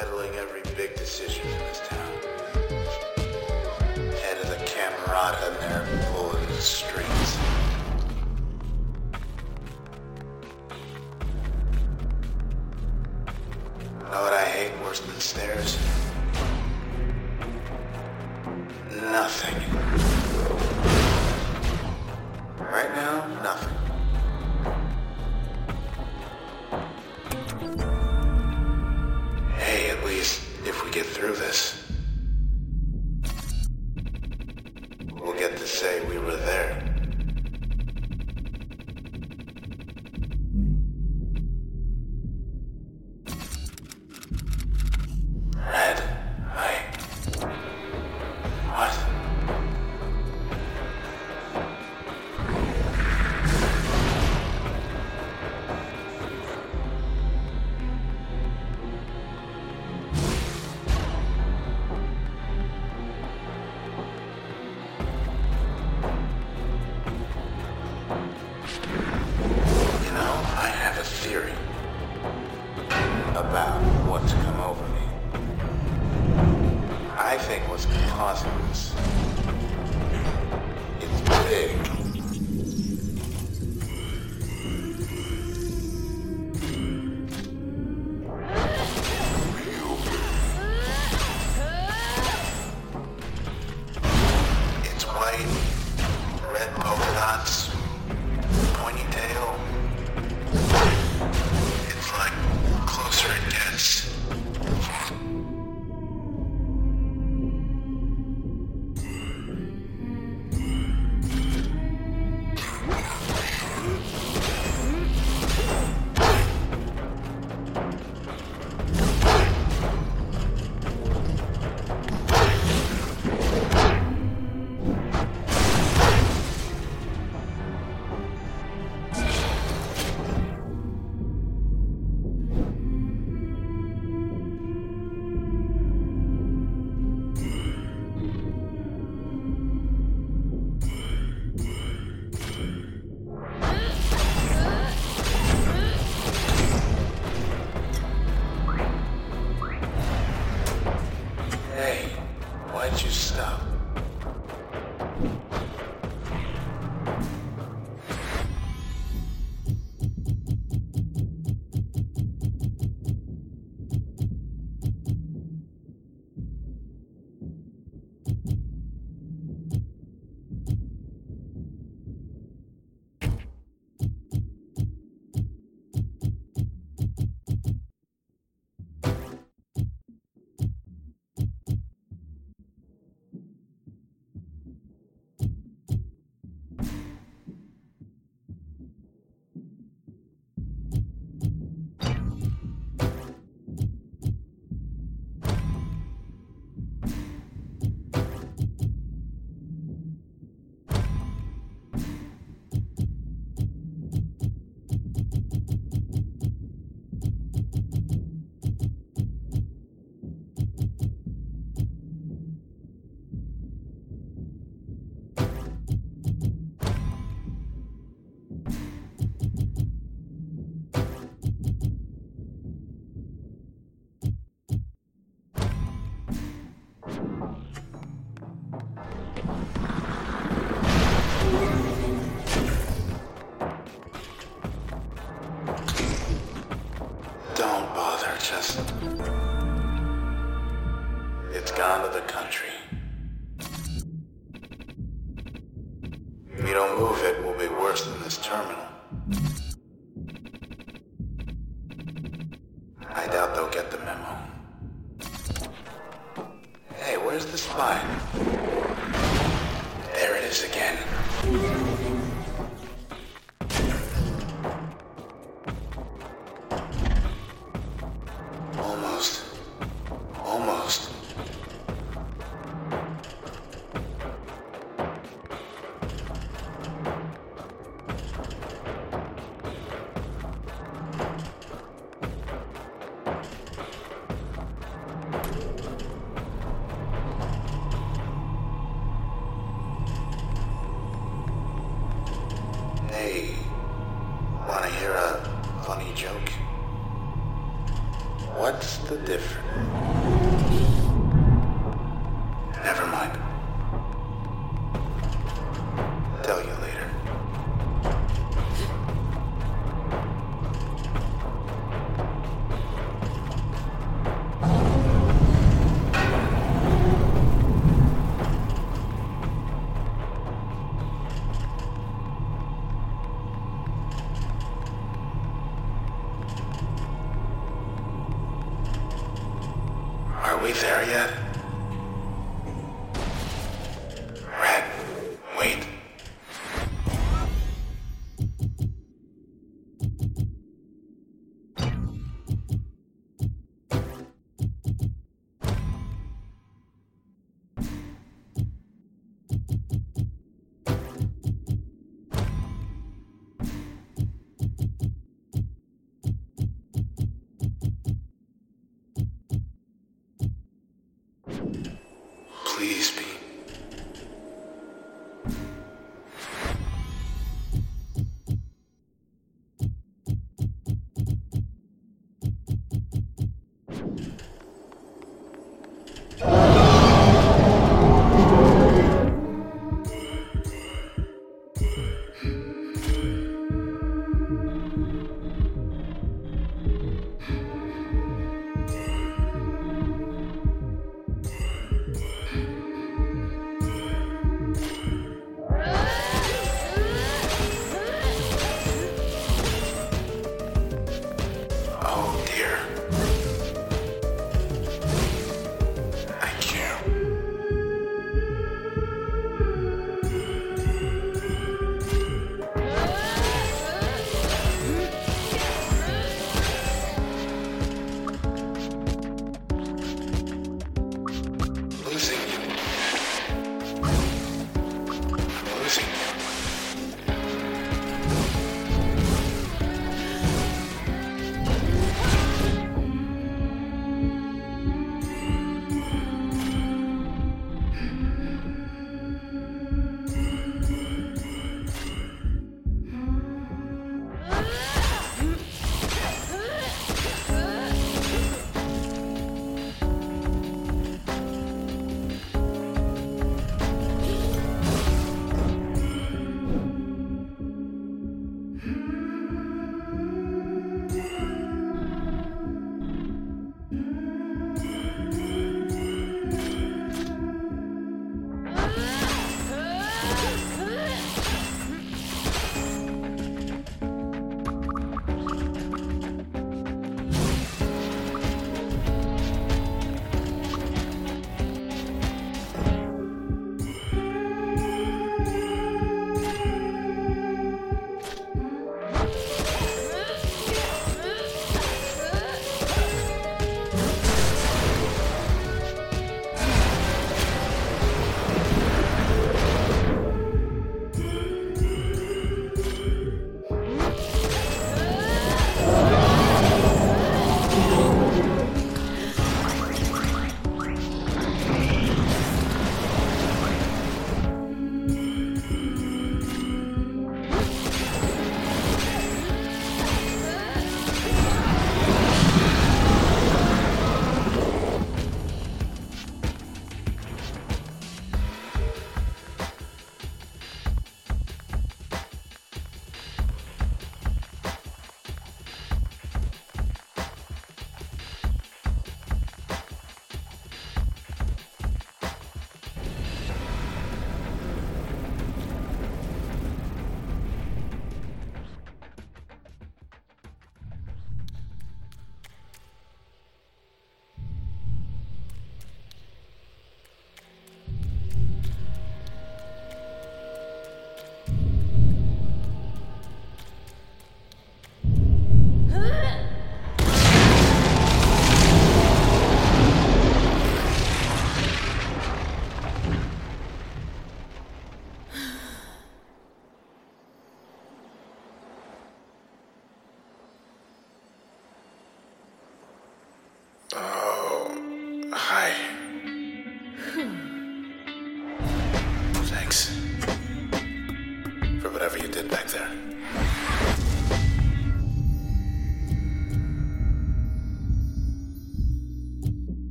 settling every big decision in this town. Head of the Camerata and they're pulling the strings. Know what I hate worse than stairs? Nothing.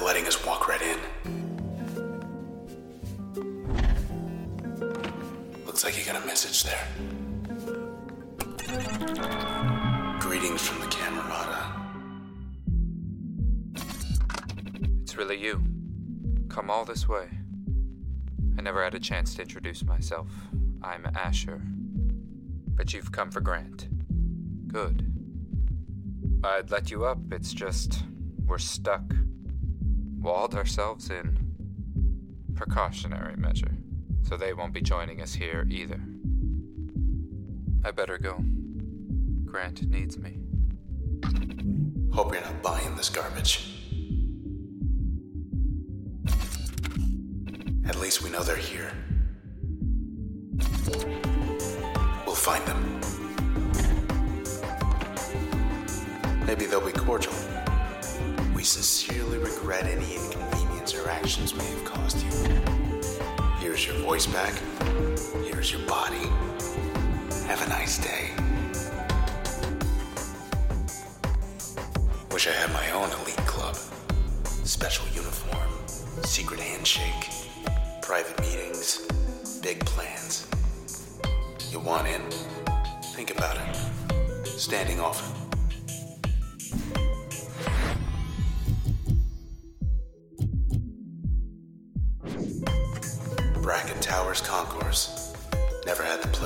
They're letting us walk right in. Looks like you got a message there. Greetings from the Camerata. It's really you. Come all this way. I never had a chance to introduce myself. I'm Asher. But you've come for Grant. Good. I'd let you up, it's just we're stuck. Walled ourselves in. Precautionary measure. So they won't be joining us here either. I better go. Grant needs me. Hope you're not buying this garbage. At least we know they're here. We'll find them. Maybe they'll be cordial. We sincerely regret any inconvenience our actions may have caused you. Here's your voice back. Here's your body. Have a nice day. Wish I had my own elite club. Special uniform, secret handshake, private meetings, big plans. You want in? Think about it. Standing off.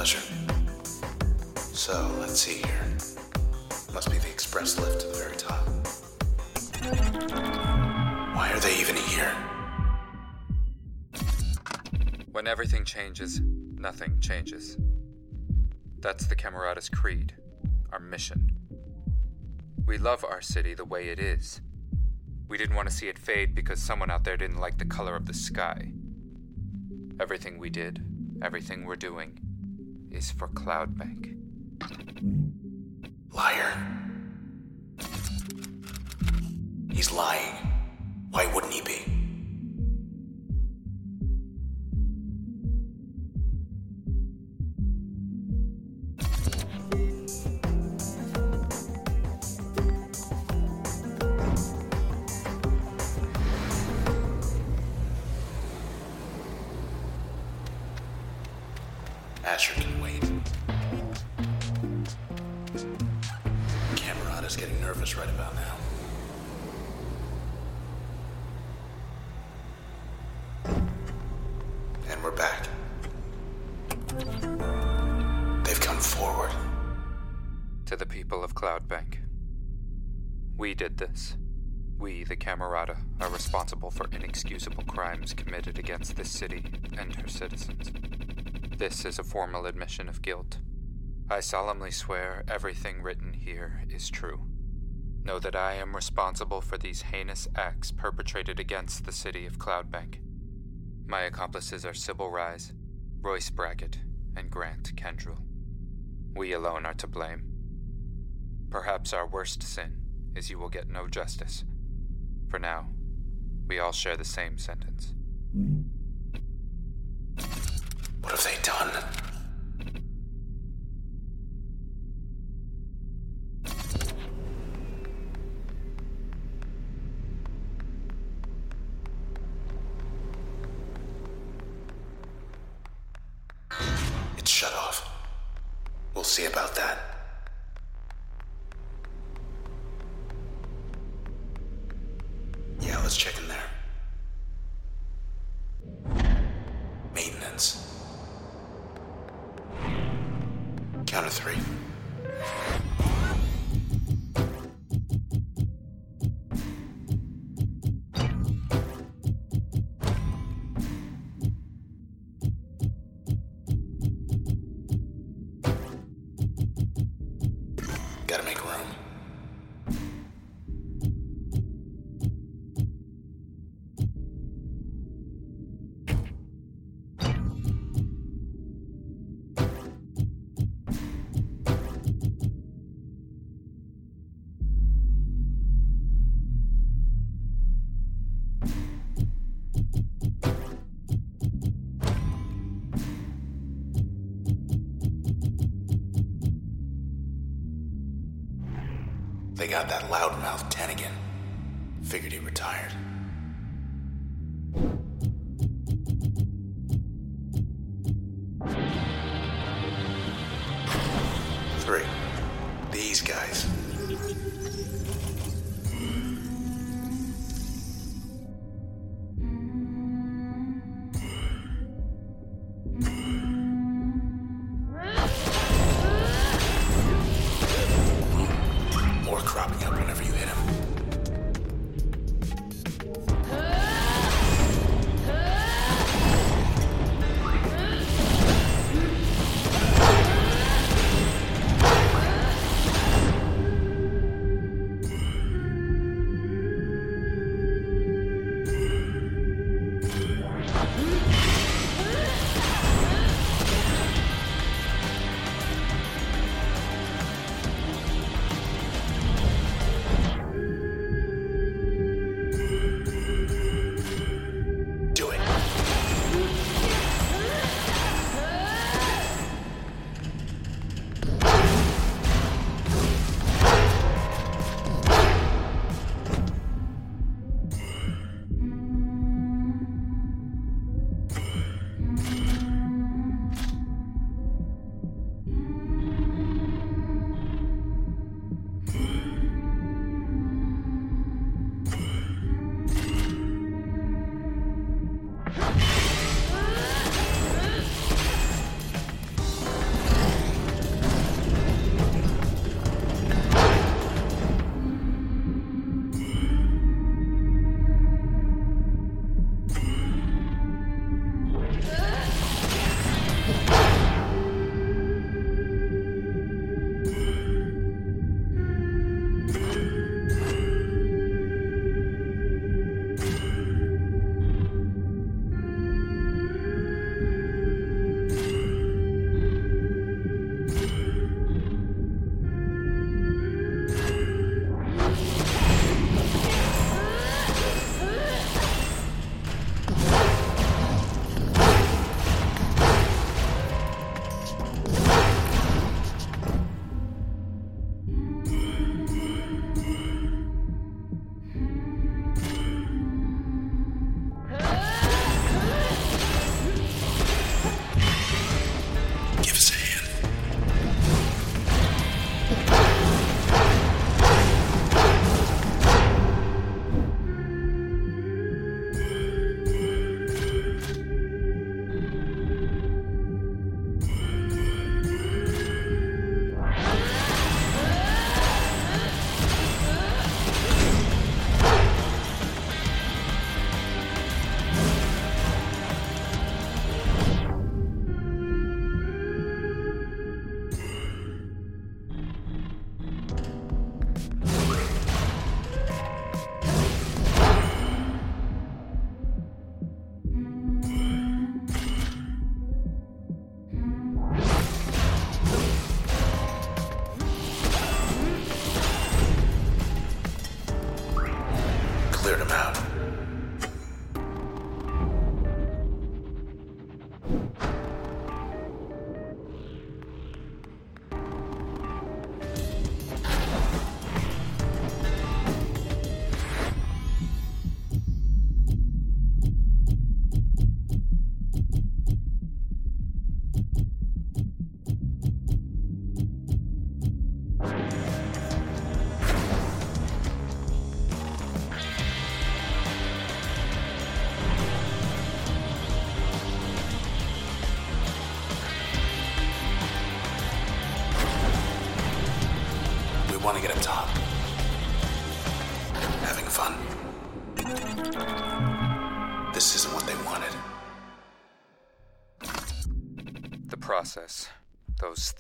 Pleasure. So, let's see here. Must be the express lift to the very top. Why are they even here? When everything changes, nothing changes. That's the Camerata's creed, our mission. We love our city the way it is. We didn't want to see it fade because someone out there didn't like the color of the sky. Everything we did, everything we're doing, is for Cloudbank. Liar. He's lying. Against this city and her citizens. This is a formal admission of guilt. I solemnly swear everything written here is true. Know that I am responsible for these heinous acts perpetrated against the city of Cloudbank. My accomplices are Sybil Reisz, Royce Bracket, and Grant Kendrell. We alone are to blame. Perhaps our worst sin is you will get no justice. For now, we all share the same sentence. What have they done? It's shut off. We'll see about that. Got that loudmouth Tennigan. Figured he retired. Three. These guys.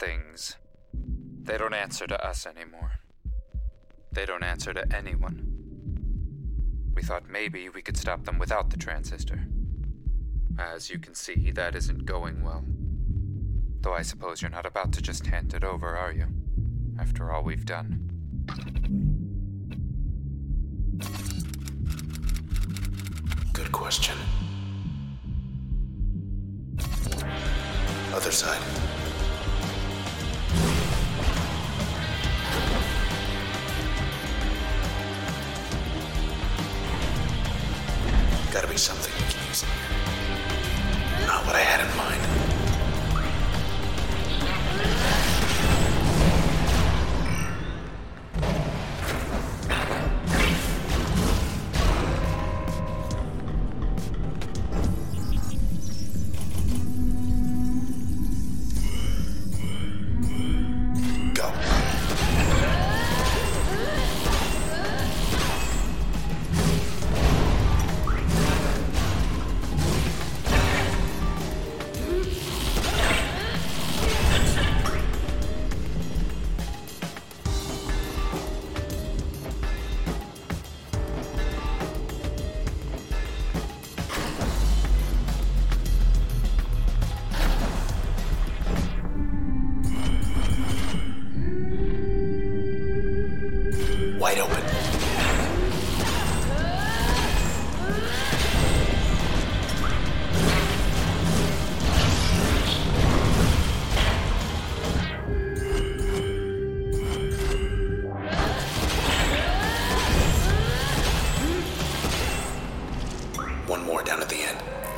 Things, they don't answer to us anymore. They don't answer to anyone. We thought maybe we could stop them without the transistor. As you can see, that isn't going well. Though I suppose you're not about to just hand it over, are you? After all we've done. Good question. Other side. Something more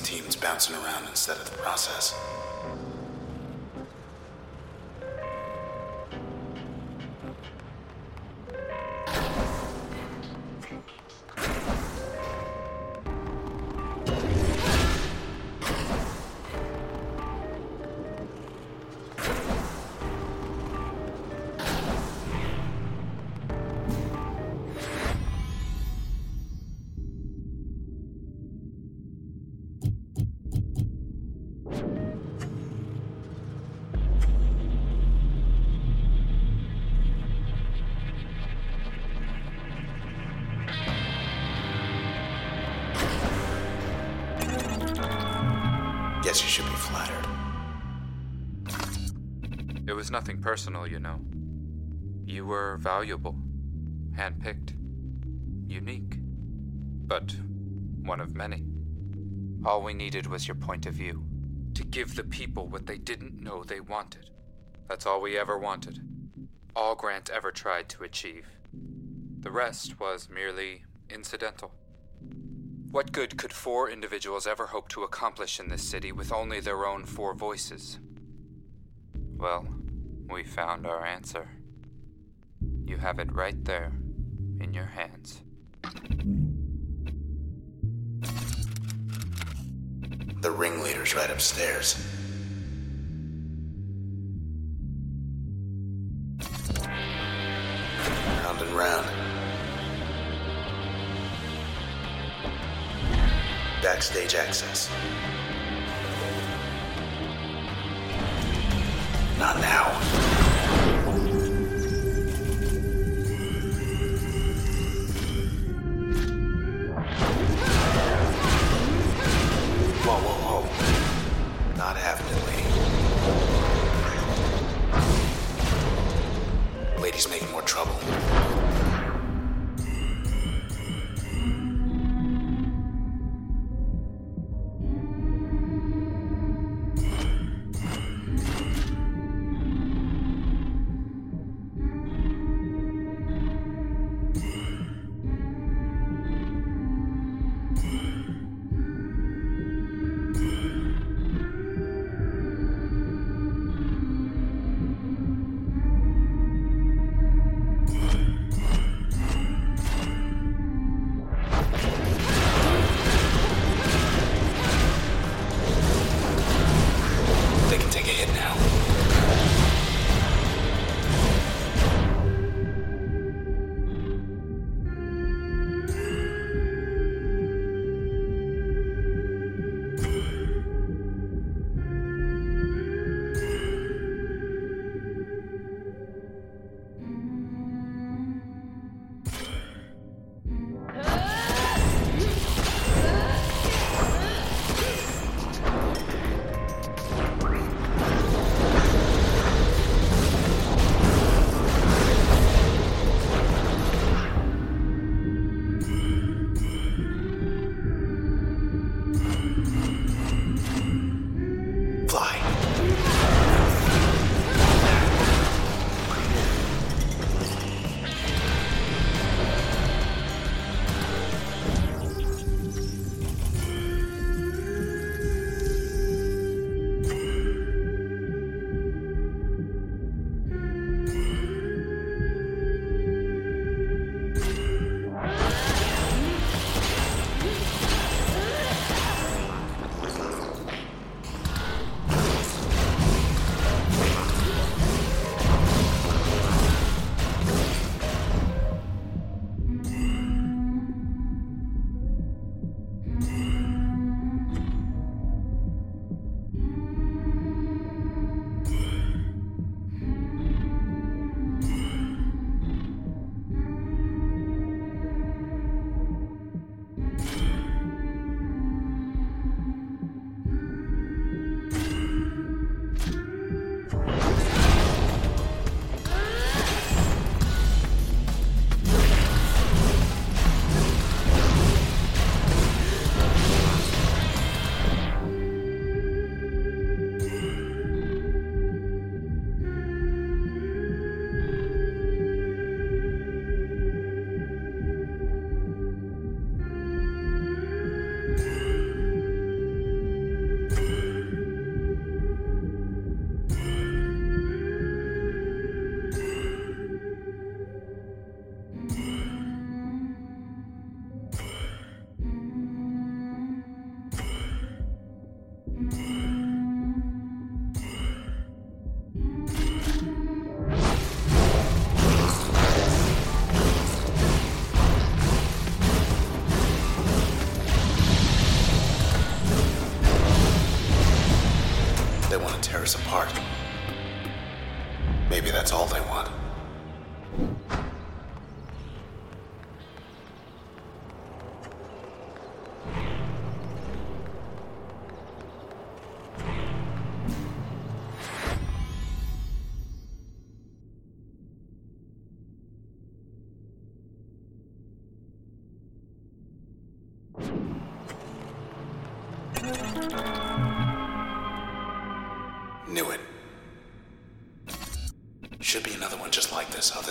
teams bouncing around instead of the process. Guess you should be flattered. It was nothing personal, you know. You were valuable, handpicked, unique, but one of many. All we needed was your point of view to give the people what they didn't know they wanted. That's all we ever wanted. All Grant ever tried to achieve. The rest was merely incidental. What good could four individuals ever hope to accomplish in this city with only their own four voices? Well, we found our answer. You have it right there in your hands. The ringleader's right upstairs. Backstage access. Not now. It, making more trouble.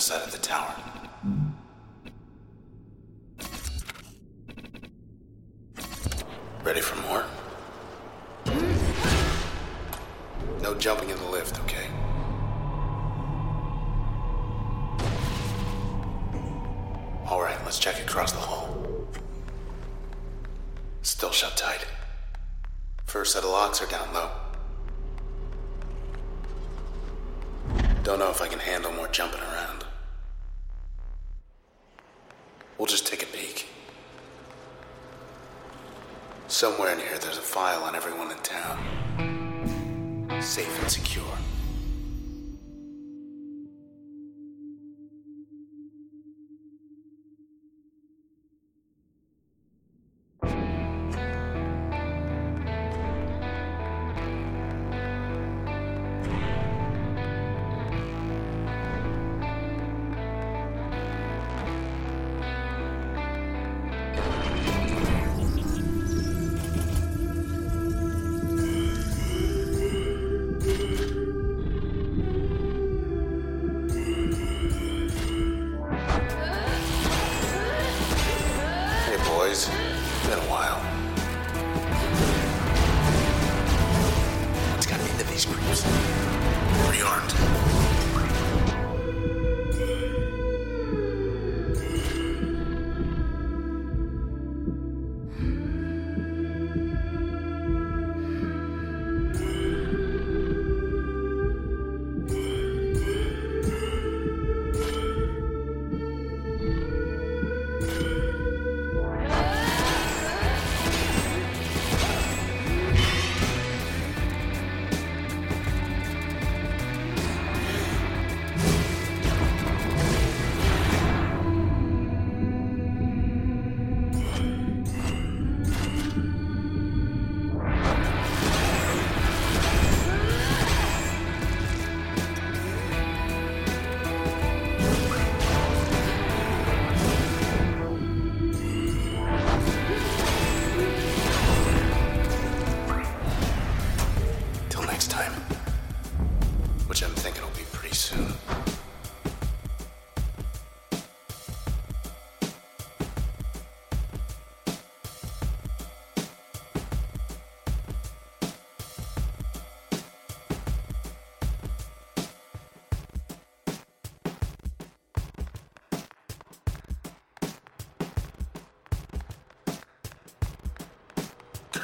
side of the tower. Somewhere in here, there's a file on everyone in town. Safe and secure.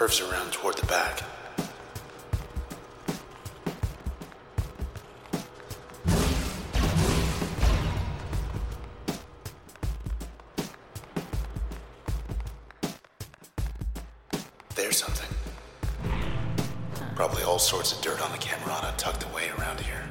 Curves around toward the back. There's something. Probably all sorts of dirt on the Camerata tucked away around here.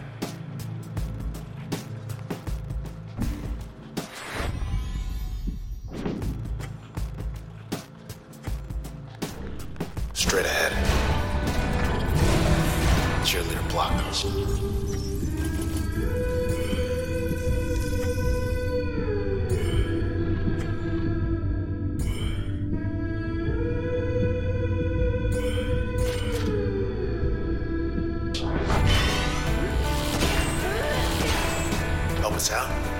Help us out?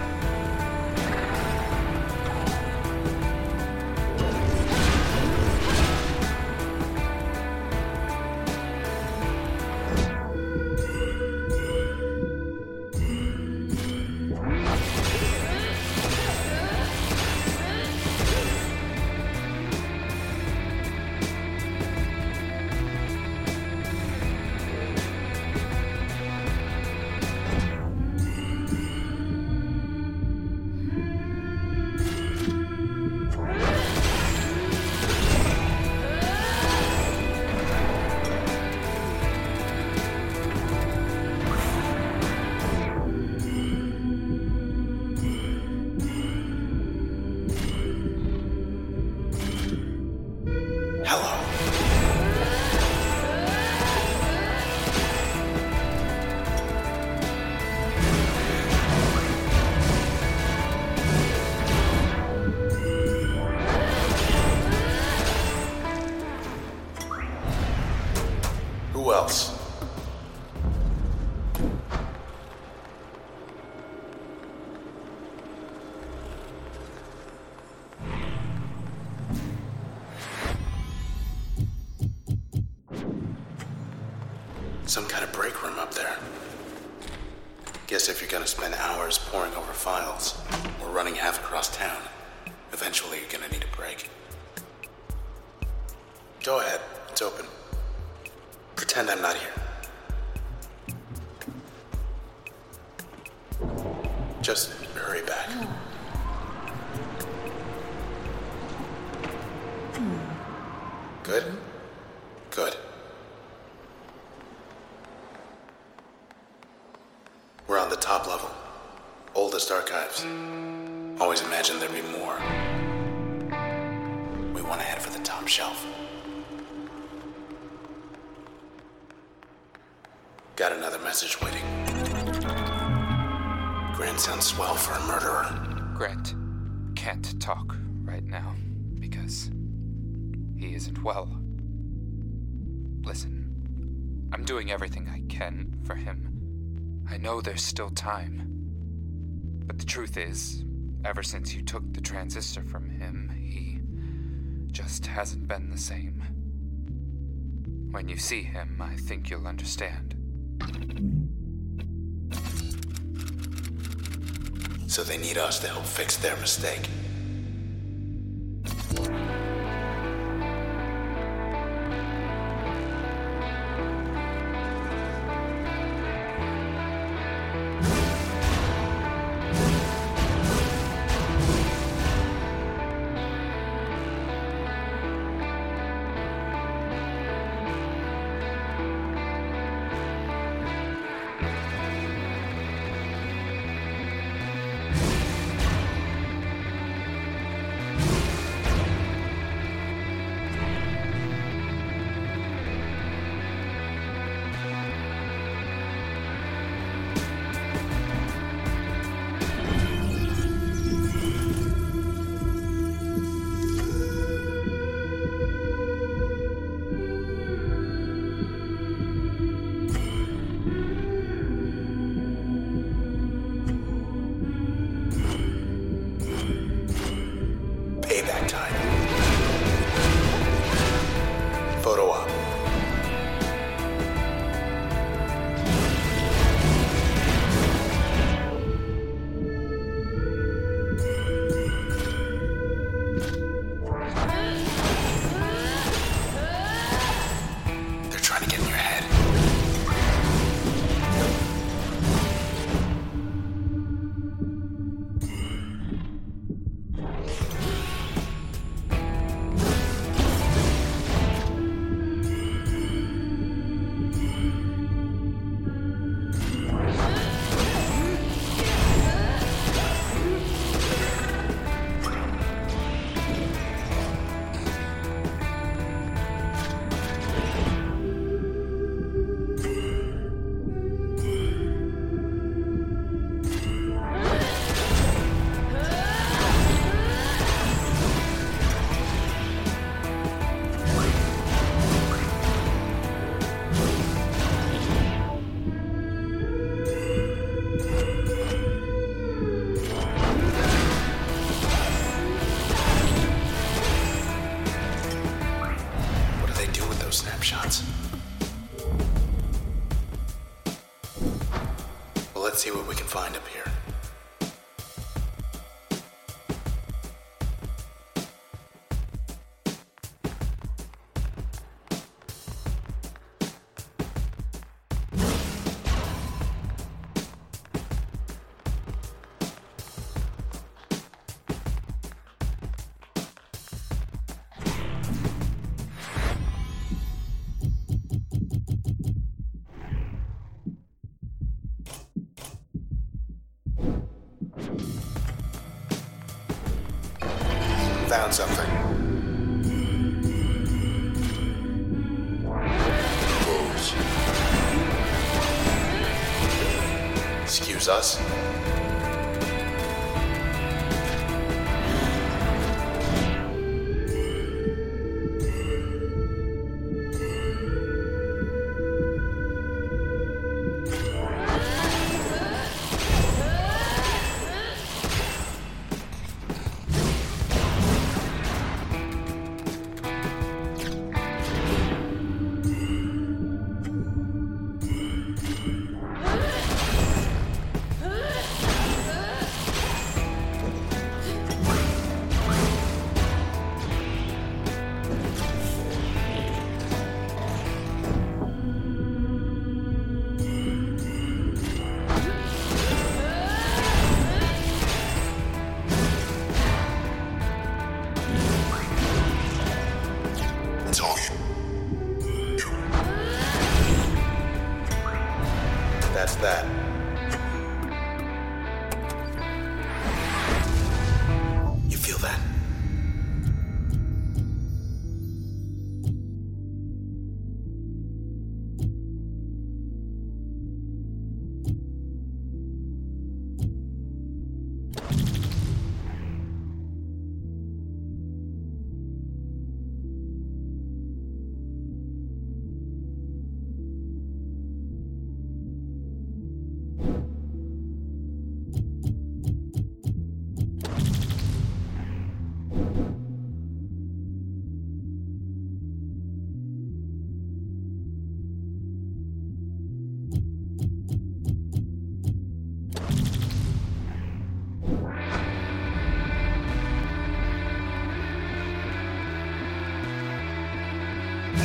Guess if you're gonna spend hours poring over files or running half across town, eventually you're gonna need a break. Go ahead, it's open. Pretend I'm not here. Just hurry back. Hmm. Good? Good. We're on the top level. Archives. Always imagined there'd be more. We want to head for the top shelf. Got another message waiting. Grant sounds swell for a murderer. Grant can't talk right now because he isn't well. Listen, I'm doing everything I can for him. I know there's still time. But the truth is, ever since you took the transistor from him, he just hasn't been the same. When you see him, I think you'll understand. So they need us to help fix their mistake. Found something.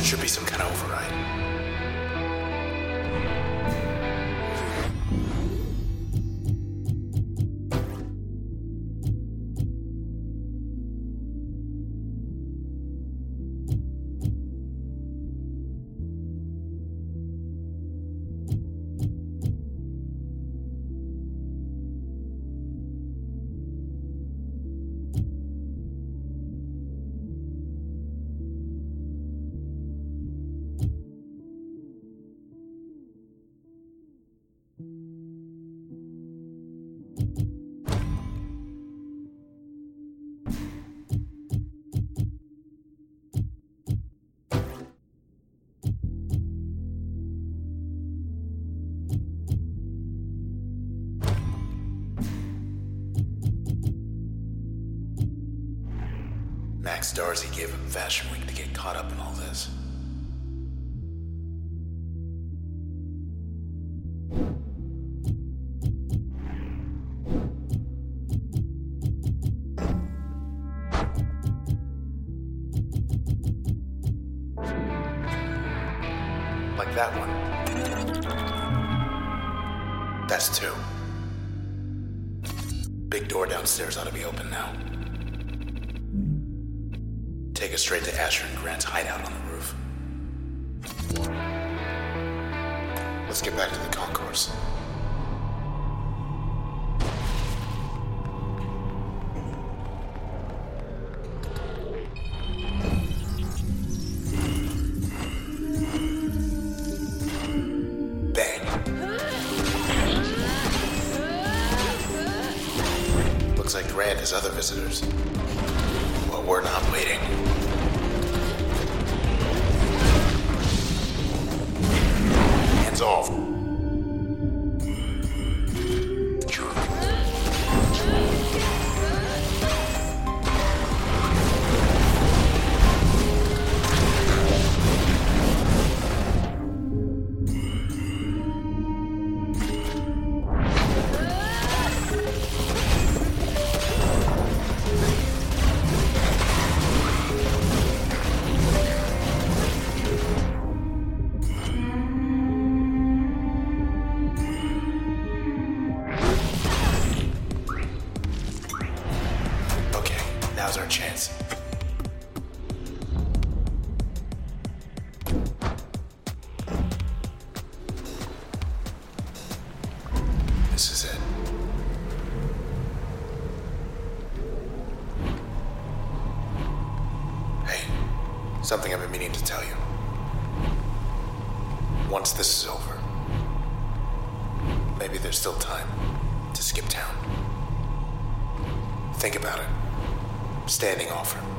Should be some kind of override. Max Darcy gave him Fashion Week to get caught up in all this. Like that one. That's two. Big door downstairs ought to be open now. Take us straight to Asher and Grant's hideout on the roof. Let's get back to the concourse. This is it. Hey, something I've been meaning to tell you. Once this is over, maybe there's still time to skip town. Think about it. Standing offer.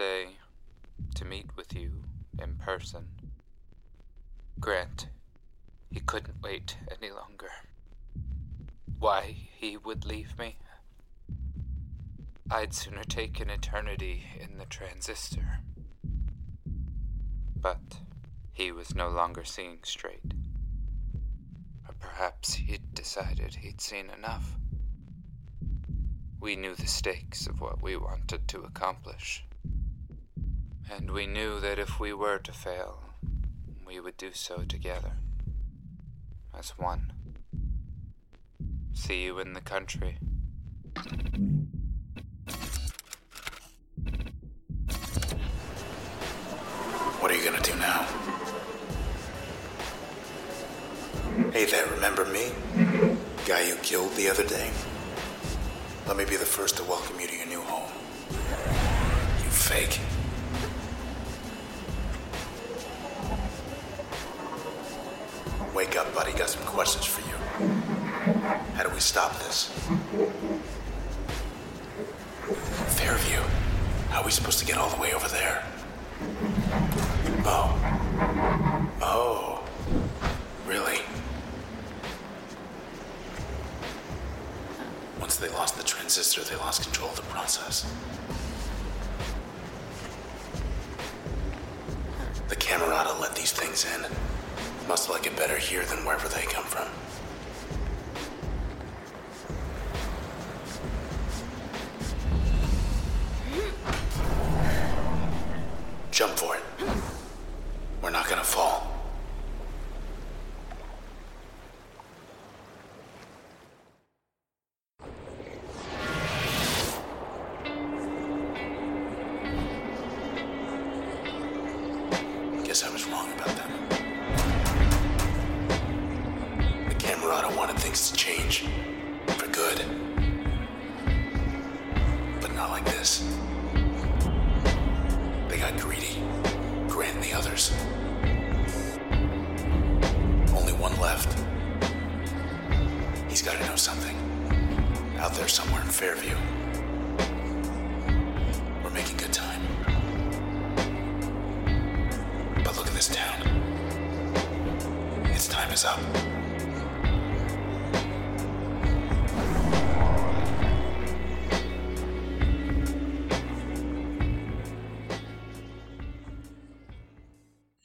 To meet with you in person. Grant, he couldn't wait any longer. Why he would leave me? I'd sooner take an eternity in the transistor. But he was no longer seeing straight. Or perhaps he'd decided he'd seen enough. We knew the stakes of what we wanted to accomplish. And we knew that if we were to fail, we would do so together. As one. See you in the country. What are you gonna do now? Hey there, remember me? Guy you killed the other day? Let me be the first to welcome you to your new home. You fake. Wake up, buddy. Got some questions for you. How do we stop this? Fairview. How are we supposed to get all the way over there? Oh. Oh. Really? Once they lost the transistor, they lost control of the process. The Camerata let these things in. Must like it better here than wherever they come from.